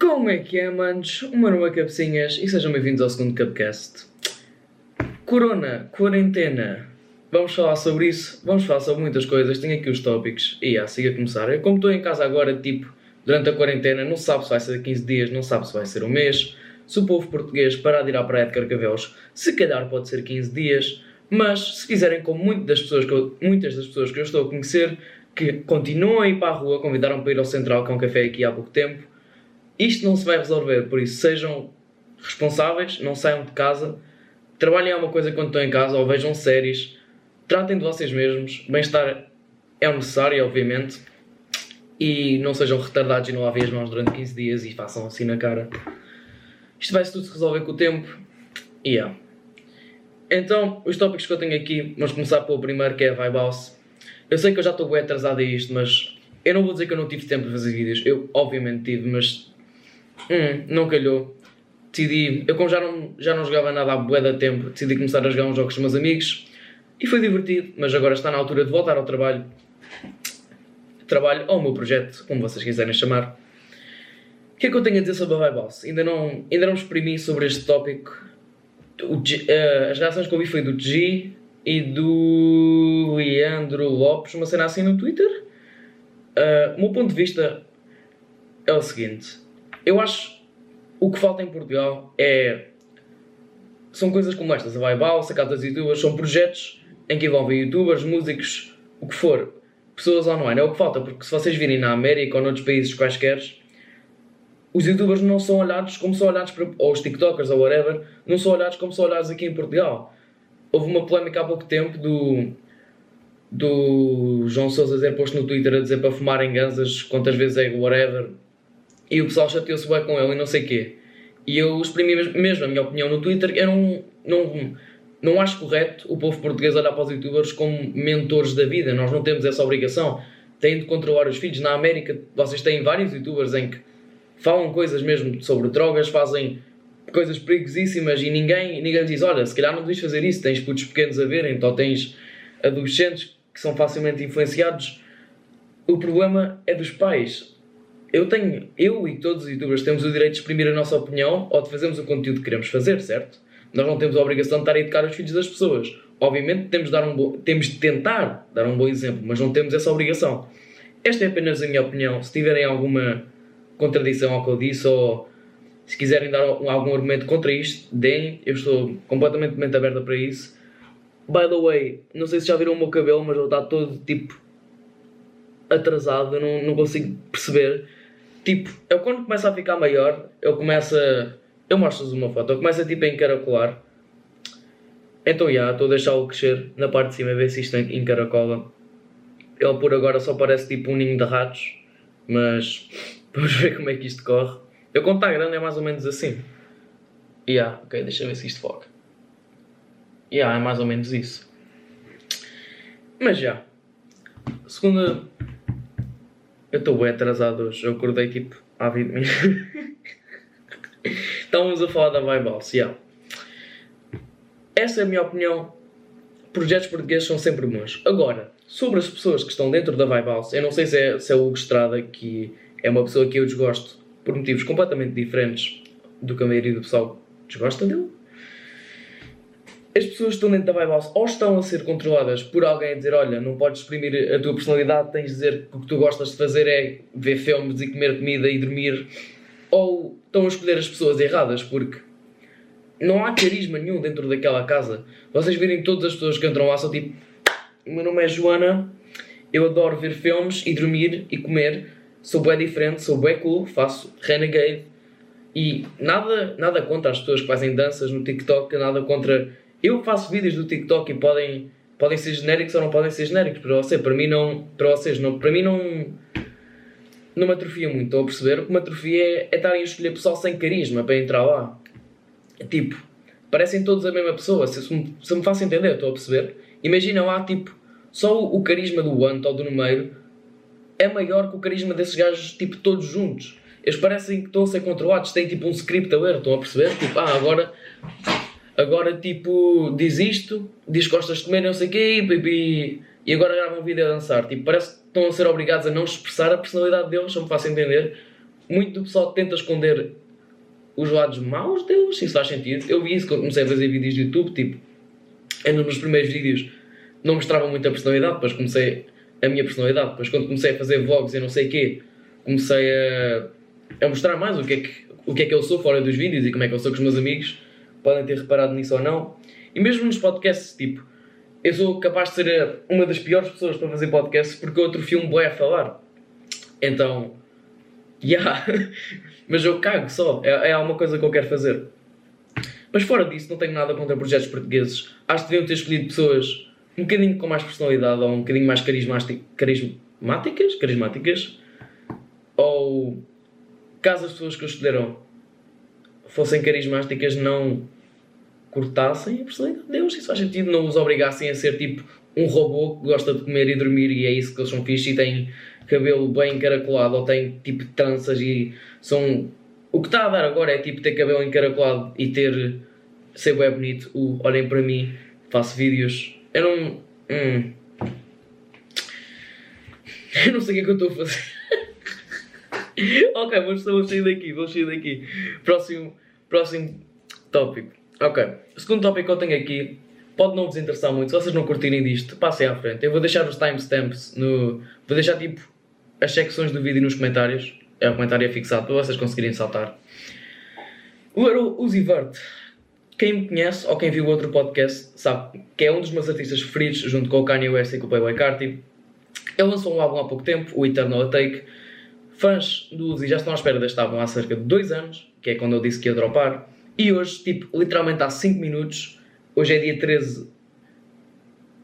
Como é que é, manos? Nome é Cabecinhas e sejam bem-vindos ao segundo Cupcast. Corona, quarentena. Vamos falar sobre isso, vamos falar sobre muitas coisas. Tenho aqui os tópicos e ah, siga a começar. Eu, como estou em casa agora, tipo, durante a quarentena, não sabe se vai ser 15 dias, não sabe se vai ser um mês. Se o povo português parar de ir à praia de Carcavelos, se calhar pode ser 15 dias. Mas se quiserem, como muitas das pessoas que eu, muitas das pessoas que eu estou a conhecer, que continuam a ir para a rua, convidaram para ir ao Central, que é um café aqui há pouco tempo, isto não se vai resolver. Por isso, sejam responsáveis, não saiam de casa, trabalhem alguma coisa quando estão em casa ou vejam séries, tratem de vocês mesmos. Bem-estar é necessário, obviamente, e não sejam retardados e não lavem as mãos durante 15 dias e façam assim na cara. Isto vai-se tudo se resolver com o tempo. E yeah. Então, os tópicos que eu tenho aqui, vamos começar pelo primeiro que é a Vibe. Eu sei que eu já estou bem atrasado a isto, mas eu não vou dizer que eu não tive tempo de fazer vídeos. Eu, obviamente, tive, mas hum, não calhou. Decidi, eu como já não, já não jogava nada há bué da tempo, decidi começar a jogar uns jogos com meus amigos e foi divertido, mas agora está na altura de voltar ao trabalho. Trabalho ou o meu projeto, como vocês quiserem chamar. O que é que eu tenho a dizer sobre a Vibe House? Ainda não, ainda não exprimi sobre este tópico. G, uh, as reações que eu vi foi do G e do Leandro Lopes, uma cena assim no Twitter. Uh, o meu ponto de vista é o seguinte: eu acho o que falta em Portugal é. São coisas como estas, a Vibe House, a Casa das Youtubers, são projetos em que envolvem youtubers, músicos, o que for, pessoas online. É o que falta, porque se vocês virem na América ou noutros países quaisquer, os youtubers não são olhados como são olhados para, ou os tiktokers ou whatever, não são olhados como são olhados aqui em Portugal. Houve uma polémica há pouco tempo do, do João Sousa ter posto no Twitter a dizer para fumarem ganzas quantas vezes é whatever e o pessoal chateou-se bem com ele e não sei o quê. E eu exprimi mesmo a minha opinião no Twitter, eu não, não, não acho correto o povo português olhar para os youtubers como mentores da vida, nós não temos essa obrigação. Têm de controlar os filhos. Na América, vocês têm vários youtubers em que falam coisas mesmo sobre drogas, fazem coisas perigosíssimas e ninguém, ninguém diz: Olha, se calhar não deves fazer isso. Tens putos pequenos a verem, então tens adolescentes que são facilmente influenciados. O problema é dos pais. Eu tenho, eu e todos os youtubers temos o direito de exprimir a nossa opinião ou de fazermos o conteúdo que queremos fazer, certo? Nós não temos a obrigação de estar a educar os filhos das pessoas. Obviamente temos de, dar um bo... temos de tentar dar um bom exemplo, mas não temos essa obrigação. Esta é apenas a minha opinião. Se tiverem alguma contradição ao que eu disse ou se quiserem dar algum argumento contra isto, deem. Eu estou completamente mente aberta para isso. By the way, não sei se já viram o meu cabelo, mas ele está todo tipo atrasado, eu não, não consigo perceber. Tipo, eu quando começa a ficar maior, eu começo a. Eu mostro-vos uma foto, eu começo a tipo a encaracolar. Então já, estou a deixá-lo crescer na parte de cima, ver se isto encaracola. Ele por agora só parece tipo um ninho de ratos, mas vamos ver como é que isto corre. Eu quando está grande é mais ou menos assim. E yeah, ok, deixa ver se isto foca. E yeah, é mais ou menos isso. Mas já. Segunda. Eu estou bem atrasado hoje. Eu acordei tipo há 20 minutos. Estávamos a falar da Vibe House. Yeah. Essa é a minha opinião. Projetos portugueses são sempre bons. Agora, sobre as pessoas que estão dentro da Vibe House, eu não sei se é, se é o Hugo Estrada, que é uma pessoa que eu desgosto por motivos completamente diferentes do que a maioria do pessoal desgosta dele as pessoas que estão dentro da House ou estão a ser controladas por alguém a dizer: Olha, não podes exprimir a tua personalidade, tens de dizer que o que tu gostas de fazer é ver filmes e comer comida e dormir, ou estão a escolher as pessoas erradas porque não há carisma nenhum dentro daquela casa. Vocês virem todas as pessoas que entram lá são tipo: O meu nome é Joana, eu adoro ver filmes e dormir e comer, sou bem diferente, sou bem cool, faço renegade. E nada, nada contra as pessoas que fazem danças no TikTok, nada contra eu faço vídeos do TikTok e podem, podem ser genéricos ou não podem ser genéricos para você. Para mim não. Para vocês não. Para mim não. Não me atrofia muito. Estão a perceber? O que me atrofia é, é estarem a escolher pessoal sem carisma para entrar lá. É tipo, parecem todos a mesma pessoa. Se, se, me, se me faço entender, estou a perceber? Imagina lá, tipo, só o, o carisma do Ant ou do Numeiro é maior que o carisma desses gajos, tipo, todos juntos. Eles parecem que estão a ser controlados, têm tipo um script a ler, estão a perceber? Tipo, ah, agora agora tipo, diz isto, diz que gostas de comer, não sei o quê, e, e agora grava um vídeo a dançar. Tipo, parece que estão a ser obrigados a não expressar a personalidade deles, se me faço entender. muito do pessoal tenta esconder os lados maus deles, se isso faz sentido. Eu vi isso quando comecei a fazer vídeos de YouTube, tipo, eu nos primeiros vídeos não mostrava muita personalidade, depois comecei a minha personalidade, depois quando comecei a fazer vlogs e não sei o quê, comecei a, a mostrar mais o que, é que, o que é que eu sou fora dos vídeos e como é que eu sou com os meus amigos, podem ter reparado nisso ou não. E mesmo nos podcasts, tipo, eu sou capaz de ser uma das piores pessoas para fazer podcasts porque outro filme boé a falar. Então, yeah. mas eu cago só, é, é alguma coisa que eu quero fazer. Mas fora disso, não tenho nada contra projetos portugueses. Acho que deviam ter escolhido pessoas um bocadinho com mais personalidade ou um bocadinho mais carismáticas, carismáticas. Ou caso as pessoas que escolheram fossem carismáticas, não cortassem a personalidade deles, isso faz sentido, não os obrigassem a ser tipo um robô que gosta de comer e dormir e é isso que eles são fixos e têm cabelo bem encaracolado ou têm tipo tranças e são. O que está a dar agora é tipo ter cabelo encaracolado e ter. ser bem bonito. O, olhem para mim, faço vídeos. Eu não. Hum. Eu não sei o que é que eu estou a fazer. ok, vamos, sair daqui, vamos sair daqui. Próximo, próximo tópico. Ok, o segundo tópico que eu tenho aqui pode não vos interessar muito. Se vocês não curtirem disto, passem à frente. Eu vou deixar os timestamps no. Vou deixar tipo as secções do vídeo nos comentários. É o comentário é fixado para vocês conseguirem saltar. O Uzi Vert. Quem me conhece ou quem viu outro podcast sabe que é um dos meus artistas preferidos, junto com o Kanye West e com o Playboy Carti. Ele lançou um álbum há pouco tempo, o Eternal Take. Fãs do Uzi já estão à espera deste álbum há cerca de dois anos, que é quando eu disse que ia dropar. E hoje, tipo, literalmente há 5 minutos, hoje é dia 13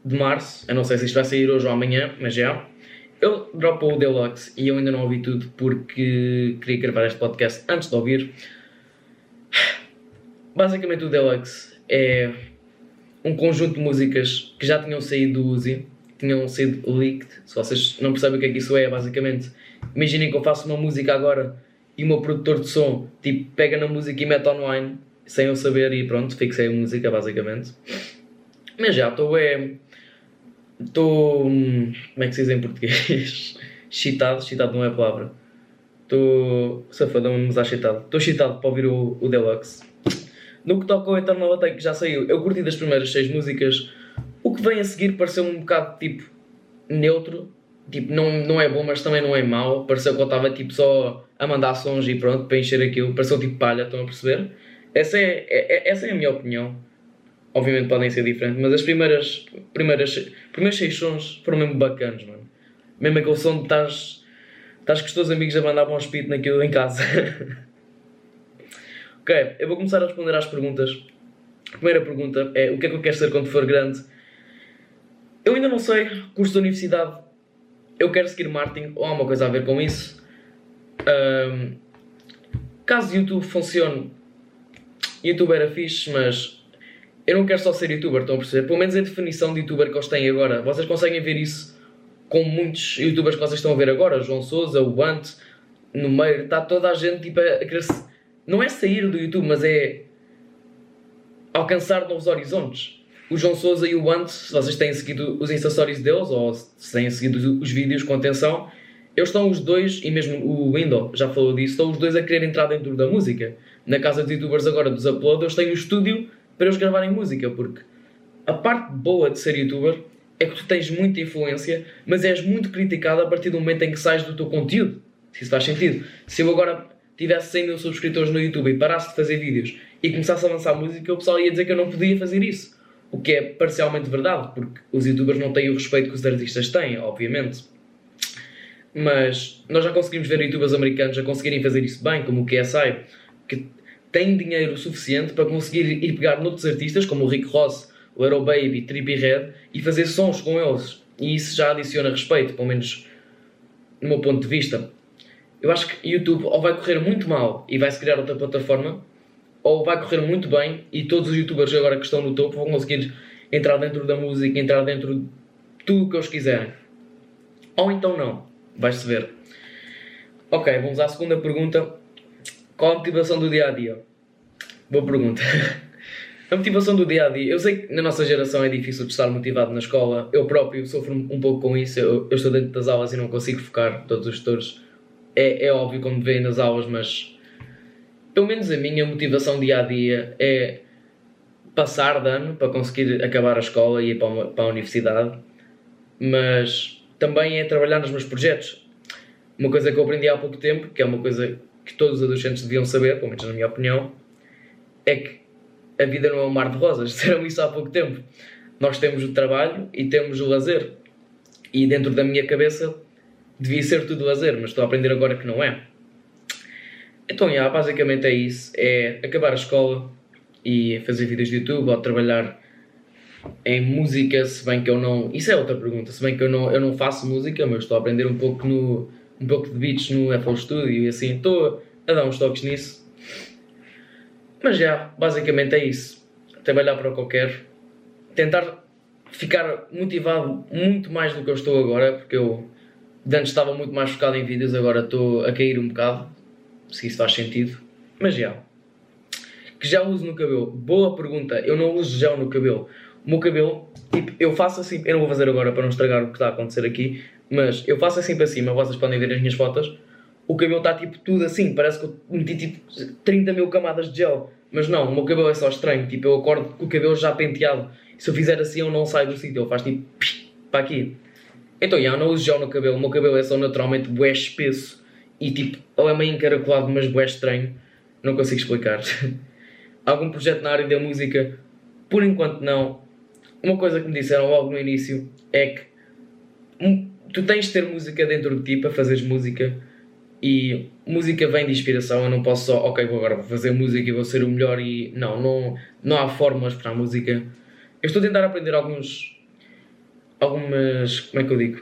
de março, eu não sei se isto vai sair hoje ou amanhã, mas já. Eu dropou o Deluxe e eu ainda não ouvi tudo porque queria gravar este podcast antes de ouvir. Basicamente o Deluxe é um conjunto de músicas que já tinham saído do Uzi, tinham sido leaked. Se vocês não percebem o que é que isso é, basicamente, imaginem que eu faço uma música agora e o meu produtor de som tipo, pega na música e mete online sem eu saber e pronto, fixei a música basicamente. Mas já estou é. Estou. Como é que se diz em português? Chitado, chitado não é a palavra. Estou. Safadão, mas chitado. Estou chitado para ouvir o, o Deluxe. No que toca ao Eternal Attack que já saiu, eu curti das primeiras seis músicas. O que vem a seguir pareceu um bocado tipo neutro. Tipo, não, não é bom, mas também não é mau. Pareceu que eu estava tipo só a mandar sons e pronto, para encher aquilo. Pareceu tipo palha, estão a perceber? Essa é, é, é, essa é a minha opinião. Obviamente podem ser diferentes, mas as primeiras, primeiras, primeiros seis sons foram mesmo bacanas, mano. Mesmo aquele som de estás, estás com os teus amigos a mandar bom espírito naquilo em casa. ok, eu vou começar a responder às perguntas. A primeira pergunta é o que é que eu quero ser quando for grande? Eu ainda não sei, curso da universidade, eu quero seguir marketing ou há uma coisa a ver com isso. Um, caso YouTube funcione YouTube era fixe, mas eu não quero só ser youtuber, estão a perceber? Pelo menos a definição de youtuber que eles têm agora. Vocês conseguem ver isso com muitos youtubers que vocês estão a ver agora, João Souza, o Bant, no meio, está toda a gente tipo, a querer não é sair do YouTube, mas é alcançar novos horizontes. O João Souza e o Bant, se vocês têm seguido os Insta Stories deles ou se têm seguido os vídeos com atenção, eles estão os dois, e mesmo o Window já falou disso, estão os dois a querer entrar dentro da música na casa de youtubers agora dos uploaders têm um estúdio para eles gravarem música, porque a parte boa de ser youtuber é que tu tens muita influência, mas és muito criticado a partir do momento em que sais do teu conteúdo. Se isso faz sentido. Se eu agora tivesse 100 mil subscritores no YouTube e parasse de fazer vídeos e começasse a lançar música, o pessoal ia dizer que eu não podia fazer isso. O que é parcialmente verdade, porque os youtubers não têm o respeito que os artistas têm, obviamente. Mas nós já conseguimos ver youtubers americanos a conseguirem fazer isso bem, como o KSI, que tem dinheiro suficiente para conseguir ir pegar noutros artistas, como o Rick Ross, o Aero Baby, Trippy Red, e fazer sons com eles. E isso já adiciona respeito, pelo menos no meu ponto de vista. Eu acho que YouTube ou vai correr muito mal e vai-se criar outra plataforma, ou vai correr muito bem e todos os youtubers agora que estão no topo vão conseguir entrar dentro da música, entrar dentro de tudo o que eles quiserem. Ou então não. Vai-se ver. Ok, vamos à segunda pergunta qual a motivação do dia a dia? Boa pergunta. A motivação do dia a dia, eu sei que na nossa geração é difícil de estar motivado na escola. Eu próprio sofro um pouco com isso. Eu, eu estou dentro das aulas e não consigo focar todos os setores. é, é óbvio quando vem nas aulas, mas pelo menos a minha motivação dia a dia é passar de ano para conseguir acabar a escola e ir para, uma, para a universidade, mas também é trabalhar nos meus projetos. Uma coisa que eu aprendi há pouco tempo, que é uma coisa que todos os adolescentes deviam saber, pelo menos na minha opinião, é que a vida não é um mar de rosas. Disseram isso há pouco tempo. Nós temos o trabalho e temos o lazer. E dentro da minha cabeça devia ser tudo lazer, mas estou a aprender agora que não é. Então, yeah, basicamente é isso. É acabar a escola e fazer vídeos de YouTube ou trabalhar em música, se bem que eu não... Isso é outra pergunta. Se bem que eu não, eu não faço música, mas estou a aprender um pouco, no, um pouco de beats no FL Studio e assim. Estou a dar uns toques nisso. Mas já, basicamente é isso. Trabalhar para o que eu quero. Tentar ficar motivado muito mais do que eu estou agora, porque eu antes estava muito mais focado em vídeos, agora estou a cair um bocado, se isso faz sentido. Mas já. Que já uso no cabelo? Boa pergunta. Eu não uso gel no cabelo. O meu cabelo, tipo, eu faço assim. Eu não vou fazer agora para não estragar o que está a acontecer aqui, mas eu faço assim para cima. Vocês podem ver as minhas fotos. O cabelo está tipo tudo assim. Parece que eu meti tipo 30 mil camadas de gel. Mas não, o meu cabelo é só estranho. Tipo, eu acordo com o cabelo já penteado. Se eu fizer assim, eu não saio do sítio. Ele faz tipo para aqui. Então, já, não uso gel no cabelo. O meu cabelo é só naturalmente bué espesso. E tipo, ou é meio encaracolado, mas bué estranho. Não consigo explicar. Algum projeto na área da música? Por enquanto não. Uma coisa que me disseram logo no início é que tu tens de ter música dentro de ti para fazeres música e música vem de inspiração, eu não posso só, ok, vou agora vou fazer música e vou ser o melhor e não, não, não há fórmulas para a música. Eu estou a tentar aprender alguns algumas, como é que eu digo?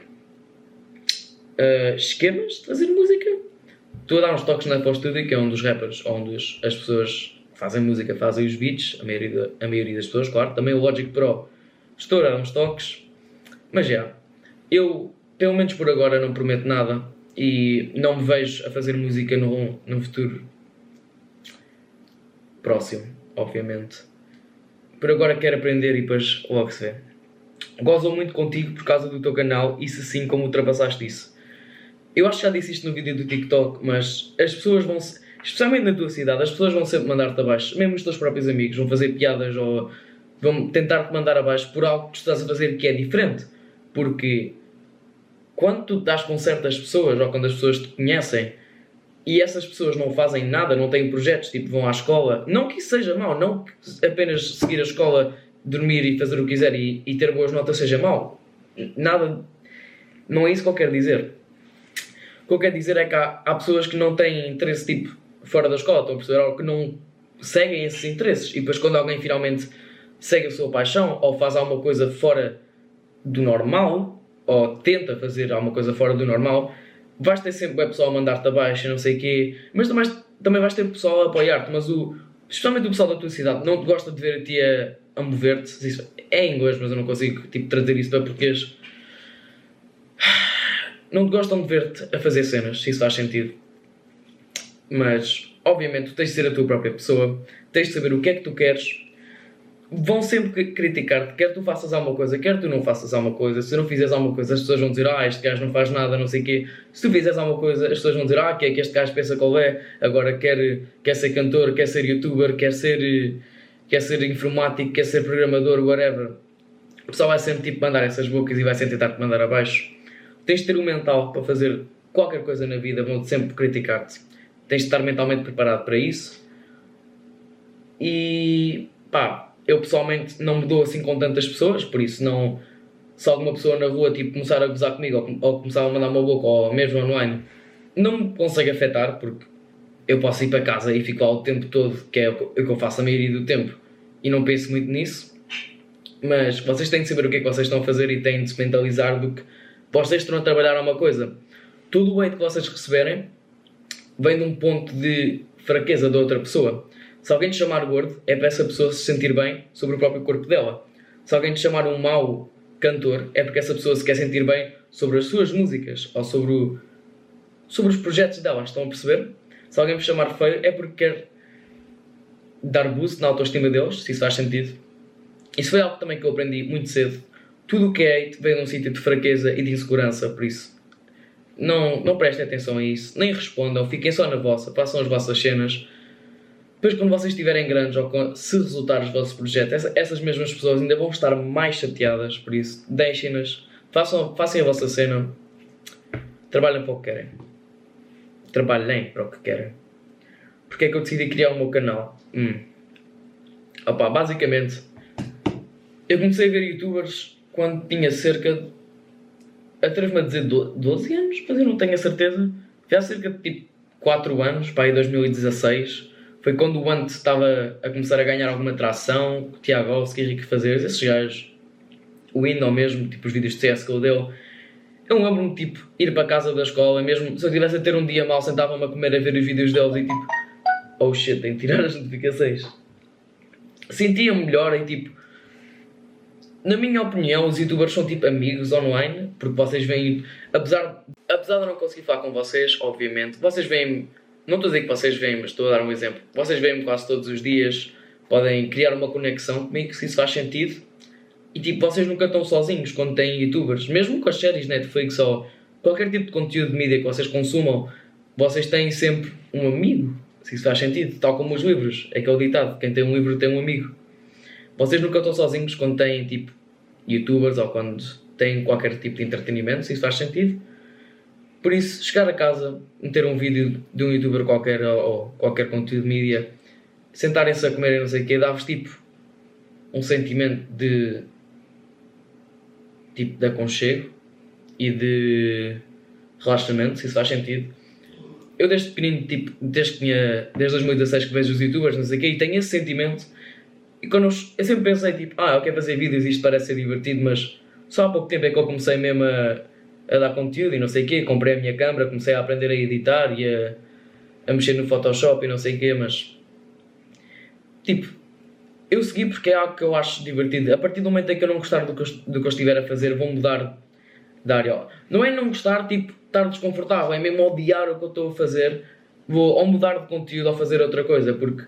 Uh, esquemas de fazer música. Estou a dar uns toques na Apple Studio, que é um dos rappers onde as pessoas fazem música fazem os beats, a maioria, a maioria das pessoas, claro. Também o Logic Pro estou a dar uns toques, mas já. Eu, pelo menos por agora, não prometo nada e não me vejo a fazer música no, no futuro próximo, obviamente. Por agora quero aprender e depois logo se vê. Gozam muito contigo por causa do teu canal e se sim, como ultrapassaste isso? Eu acho que já disse isto no vídeo do TikTok, mas as pessoas vão se, especialmente na tua cidade, as pessoas vão sempre mandar-te abaixo, mesmo os teus próprios amigos, vão fazer piadas ou vão tentar te mandar abaixo por algo que tu estás a fazer que é diferente. Porque quando tu estás com certas pessoas ou quando as pessoas te conhecem e essas pessoas não fazem nada, não têm projetos, tipo vão à escola, não que isso seja mau, não que apenas seguir a escola, dormir e fazer o que quiser e, e ter boas notas seja mau. Nada, não é isso que eu quero dizer. O que eu quero dizer é que há, há pessoas que não têm interesse tipo fora da escola, estão a perceber? Ou que não seguem esses interesses e depois quando alguém finalmente segue a sua paixão ou faz alguma coisa fora do normal ou tenta fazer alguma coisa fora do normal, vais ter sempre o pessoal a mandar-te abaixo, não sei o quê, mas também, também vais ter pessoal a apoiar-te, mas o, especialmente o pessoal da tua cidade não te gosta de ver a ti a, a mover-te, é em inglês, mas eu não consigo tipo, trazer isso para português. Não gostam de ver-te a fazer cenas, se isso faz sentido. Mas, obviamente, tu tens de ser a tua própria pessoa, tens de saber o que é que tu queres, vão sempre criticar-te, quer tu faças alguma coisa, quer tu não faças alguma coisa. Se não fizeres alguma coisa, as pessoas vão dizer, ah, este gajo não faz nada, não sei o quê. Se tu fizeres alguma coisa, as pessoas vão dizer, ah, que é que este gajo pensa qual é, agora quer, quer ser cantor, quer ser youtuber, quer ser, quer ser informático, quer ser programador, whatever. O pessoal vai sempre tipo mandar essas bocas e vai sempre tentar te mandar abaixo. Tens de ter um mental para fazer qualquer coisa na vida, vão sempre criticar-te. Tens de estar mentalmente preparado para isso. E pá, eu pessoalmente não me dou assim com tantas pessoas, por isso não. Se alguma pessoa na rua tipo, começar a gozar comigo ou, ou começar a mandar uma boca ou mesmo online, não me consegue afetar porque eu posso ir para casa e fico lá o tempo todo, que é o que eu faço a maioria do tempo, e não penso muito nisso. Mas vocês têm de saber o que é que vocês estão a fazer e têm de se mentalizar do que vocês estão a trabalhar uma coisa. Tudo o hate que vocês receberem vem de um ponto de fraqueza da outra pessoa. Se alguém te chamar gordo, é para essa pessoa se sentir bem sobre o próprio corpo dela. Se alguém te chamar um mau cantor, é porque essa pessoa se quer sentir bem sobre as suas músicas ou sobre, o, sobre os projetos dela. Estão a perceber? Se alguém me chamar feio, é porque quer dar boost na autoestima deles, se isso faz sentido. Isso foi algo também que eu aprendi muito cedo. Tudo o que é vem de um sítio de fraqueza e de insegurança, por isso não, não prestem atenção a isso, nem respondam, fiquem só na vossa, façam as vossas cenas. Depois, quando vocês estiverem grandes ou se resultar os vossos projetos, essa, essas mesmas pessoas ainda vão estar mais chateadas, por isso, deixem-nas, façam, façam a vossa cena, trabalhem para o que querem. Trabalhem para o que querem. Porque é que eu decidi criar o meu canal? Hum. Opa, basicamente, eu comecei a ver youtubers quando tinha cerca de. Atrevo-me a dizer 12 anos, mas eu não tenho a certeza. Já cerca de tipo 4 anos, para aí 2016. Foi quando o Ant estava a começar a ganhar alguma tração. O Tiago Alves, Henrique Fazer, esses gajos. O Indo mesmo, tipo os vídeos de CSGO dele. Eu lembro-me, tipo, ir para casa da escola, mesmo se eu tivesse a ter um dia mal, sentava-me a comer a ver os vídeos deles e tipo, oh shit, tenho que tirar as notificações. Sentia-me melhor e tipo, na minha opinião, os youtubers são tipo amigos online, porque vocês veem, apesar, apesar de eu não conseguir falar com vocês, obviamente, vocês veem, não estou a dizer que vocês veem, mas estou a dar um exemplo, vocês veem-me quase todos os dias, podem criar uma conexão comigo, se isso faz sentido, e tipo, vocês nunca estão sozinhos quando têm youtubers, mesmo com as séries Netflix ou qualquer tipo de conteúdo de mídia que vocês consumam, vocês têm sempre um amigo, se isso faz sentido, tal como os livros, é aquele ditado, quem tem um livro tem um amigo. Vocês nunca estão sozinhos quando têm tipo youtubers ou quando têm qualquer tipo de entretenimento, se isso faz sentido. Por isso, chegar a casa, meter um vídeo de um youtuber qualquer ou, qualquer conteúdo de mídia, sentarem-se a comer não sei o quê, dá-vos tipo um sentimento de tipo de aconchego e de relaxamento, se isso faz sentido. Eu desde pequenino, tipo, desde que tinha, desde 2016 que vejo os youtubers, não sei o quê, e tenho esse sentimento e quando eu, eu sempre pensei, tipo, ah, eu quero fazer vídeos e isto parece ser divertido, mas só há pouco tempo é que eu comecei mesmo a, a dar conteúdo e não sei o quê. Comprei a minha câmera, comecei a aprender a editar e a, a mexer no Photoshop e não sei o quê, mas. Tipo, eu segui porque é algo que eu acho divertido. A partir do momento em que eu não gostar do que eu, do que eu estiver a fazer, vou mudar de área. Não é não gostar, tipo, estar desconfortável, é mesmo odiar o que eu estou a fazer. Vou ou mudar de conteúdo ou fazer outra coisa, porque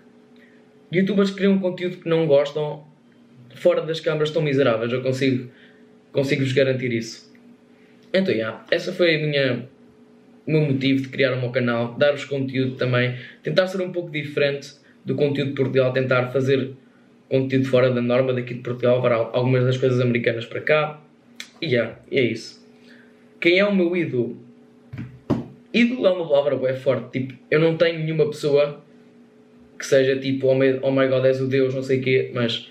youtubers que criam conteúdo que não gostam, fora das câmaras estão miseráveis, eu consigo, consigo-vos garantir isso. Então, yeah, essa foi a minha, o meu motivo de criar o meu canal, dar-vos conteúdo também, tentar ser um pouco diferente do conteúdo de Portugal, tentar fazer conteúdo fora da norma daqui de Portugal, para algumas das coisas americanas para cá. E yeah, é isso. Quem é o meu ídolo? Ídolo é uma palavra bem forte. Tipo, eu não tenho nenhuma pessoa que seja tipo, oh my, oh my god, és o Deus, não sei o quê, mas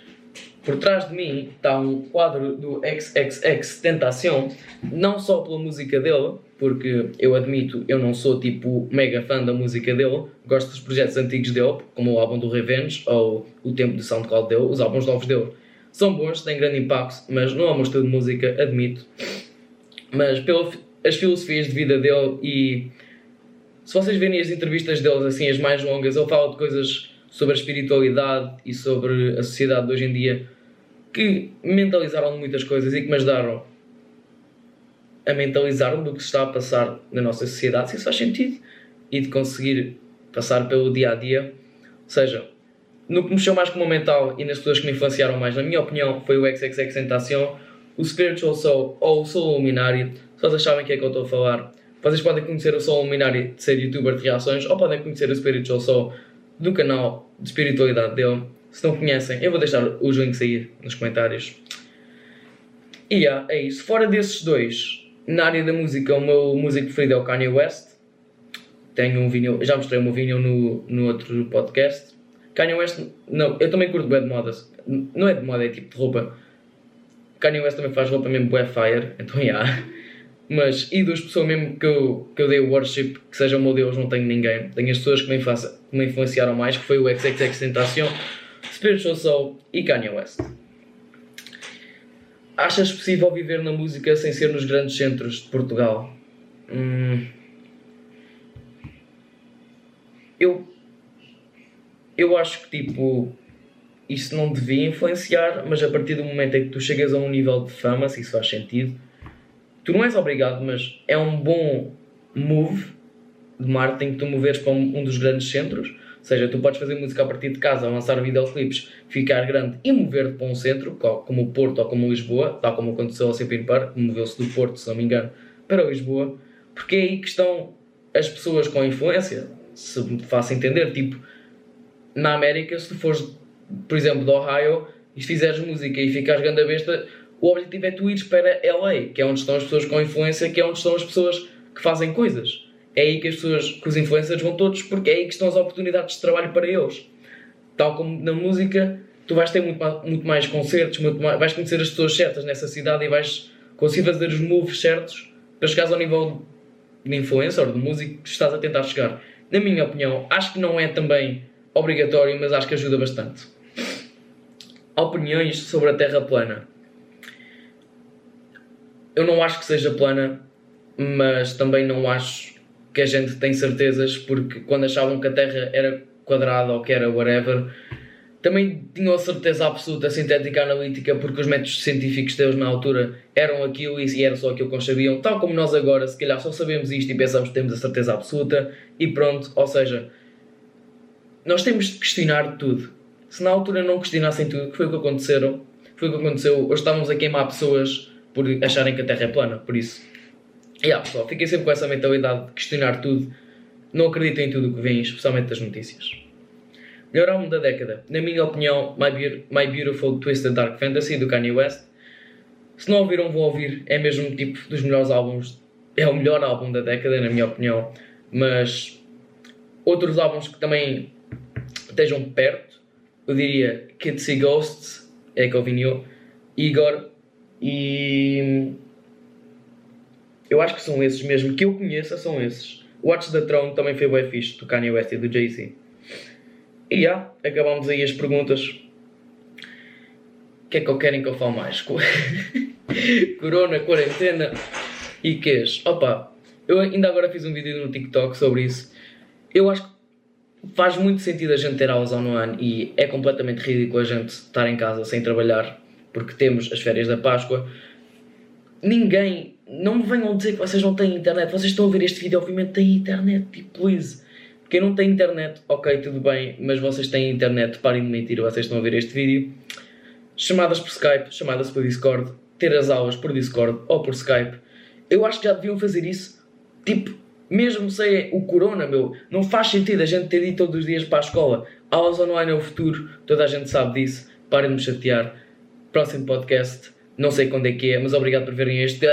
por trás de mim está um quadro do XXX Tentação, não só pela música dele, porque eu admito, eu não sou tipo mega fã da música dele, gosto dos projetos antigos dele, como o álbum do Revenge ou o tempo do SoundCloud dele, os álbuns novos dele. São bons, têm grande impacto, mas não é o meu estilo de música, admito. Mas pelas filosofias de vida dele e se vocês verem as entrevistas deles, assim, as mais longas, ele fala de coisas sobre a espiritualidade e sobre a sociedade de hoje em dia que mentalizaram muitas coisas e que me ajudaram a mentalizar-me do que se está a passar na nossa sociedade, se isso faz sentido, e de conseguir passar pelo dia a dia. Ou seja, no que mexeu mais com o mental e nas pessoas que me influenciaram mais, na minha opinião, foi o XXX Tentação, o Spiritual Soul ou o Soul Luminari. Se vocês sabem o que é que eu estou a falar, vocês podem conhecer o Sol Luminari de ser youtuber de reações ou podem conhecer o Spiritual Soul do canal de espiritualidade dele. Se não conhecem, eu vou deixar os links aí nos comentários. E yeah, é isso. Fora desses dois, na área da música, o meu músico preferido é o Kanye West. Tenho um vinil, já mostrei o meu vinil no, no outro podcast. Kanye West, não, eu também curto bem de modas. Não é de moda, é tipo de roupa. Kanye West também faz roupa mesmo bué fire, então já. Yeah. Mas, e das pessoas mesmo que eu, que eu dei worship, que seja o meu Deus, não tenho ninguém. Tenho as pessoas que me, que me influenciaram mais, que foi o XXX Tentacion, Spiritual Soul e Kanye West. Achas possível viver na música sem ser nos grandes centros de Portugal? Hum, eu, eu acho que tipo isso não devia influenciar, mas a partir do momento em que tu chegas a um nível de fama, se isso faz sentido, tu não és obrigado, mas é um bom move de marketing que tu moveres para um, dos grandes centros. Ou seja, tu podes fazer música a partir de casa, lançar videoclipes, ficar grande e mover-te para um centro, como o Porto ou como Lisboa, tal como aconteceu ao Simpin Park, moveu-se do Porto, se não me engano, para Lisboa. Porque é aí que estão as pessoas com influência, se me faço entender. Tipo, na América, se tu fores, por exemplo, do Ohio e fizeres música e ficares grande a besta, o objetivo é tu ires para LA, que é onde estão as pessoas com influência, que é onde estão as pessoas que fazem coisas. É aí que as pessoas, que os influencers vão todos, porque é aí que estão as oportunidades de trabalho para eles. Tal como na música, tu vais ter muito, muito mais concertos, muito mais, vais conhecer as pessoas certas nessa cidade e vais conseguir fazer os moves certos para chegares ao nível de influencer, de músico que estás a tentar chegar. Na minha opinião, acho que não é também obrigatório, mas acho que ajuda bastante. Opiniões sobre a Terra plana. Eu não acho que seja plana, mas também não acho que a gente tem certezas, porque quando achavam que a Terra era quadrada ou que era whatever, também tinham a certeza absoluta, sintética analítica, porque os métodos científicos deles na altura eram aquilo e era só aquilo que eles sabiam, tal como nós agora, se calhar só sabemos isto e pensamos que temos a certeza absoluta e pronto, ou seja, nós temos de questionar tudo. Se na altura não questionassem tudo, que foi o que aconteceram, foi o que aconteceu, hoje estávamos a queimar pessoas por acharem que a Terra é plana, por isso. Yeah, pessoal, fiquem sempre com essa mentalidade de questionar tudo, não acreditem em tudo o que vem, especialmente das notícias. Melhor álbum da década, na minha opinião, My, Be My Beautiful Twisted Dark Fantasy do Kanye West. Se não ouviram, vão ouvir, é mesmo tipo dos melhores álbuns, é o melhor álbum da década, na minha opinião. Mas outros álbuns que também estejam perto, eu diria Kids See Ghosts, é que eu vinho, Igor e. Eu acho que são esses mesmo, que eu conheça são esses. Watch the Throne também foi bem fixe, do Kanye West e do Jay-Z. E já, acabamos aí as perguntas. O que é que eu querem que eu fale mais? Corona, quarentena e quês? Opa, eu ainda agora fiz um vídeo no TikTok sobre isso. Eu acho que faz muito sentido a gente ter aulas online e é completamente ridículo a gente estar em casa sem trabalhar porque temos as férias da Páscoa. Ninguém, não me venham dizer que vocês não têm internet. Vocês estão a ver este vídeo, obviamente têm internet, tipo, please. Quem não tem internet, ok, tudo bem, mas vocês têm internet, parem de mentir, vocês estão a ver este vídeo. Chamadas por Skype, chamadas por Discord, ter as aulas por Discord ou por Skype. Eu acho que já deviam fazer isso, tipo, mesmo sem o corona, meu, não faz sentido a gente ter ido todos os dias para a escola. Aulas online é o futuro, toda a gente sabe disso. Parem de me chatear. Próximo podcast, não sei quando é que é, mas obrigado por verem este.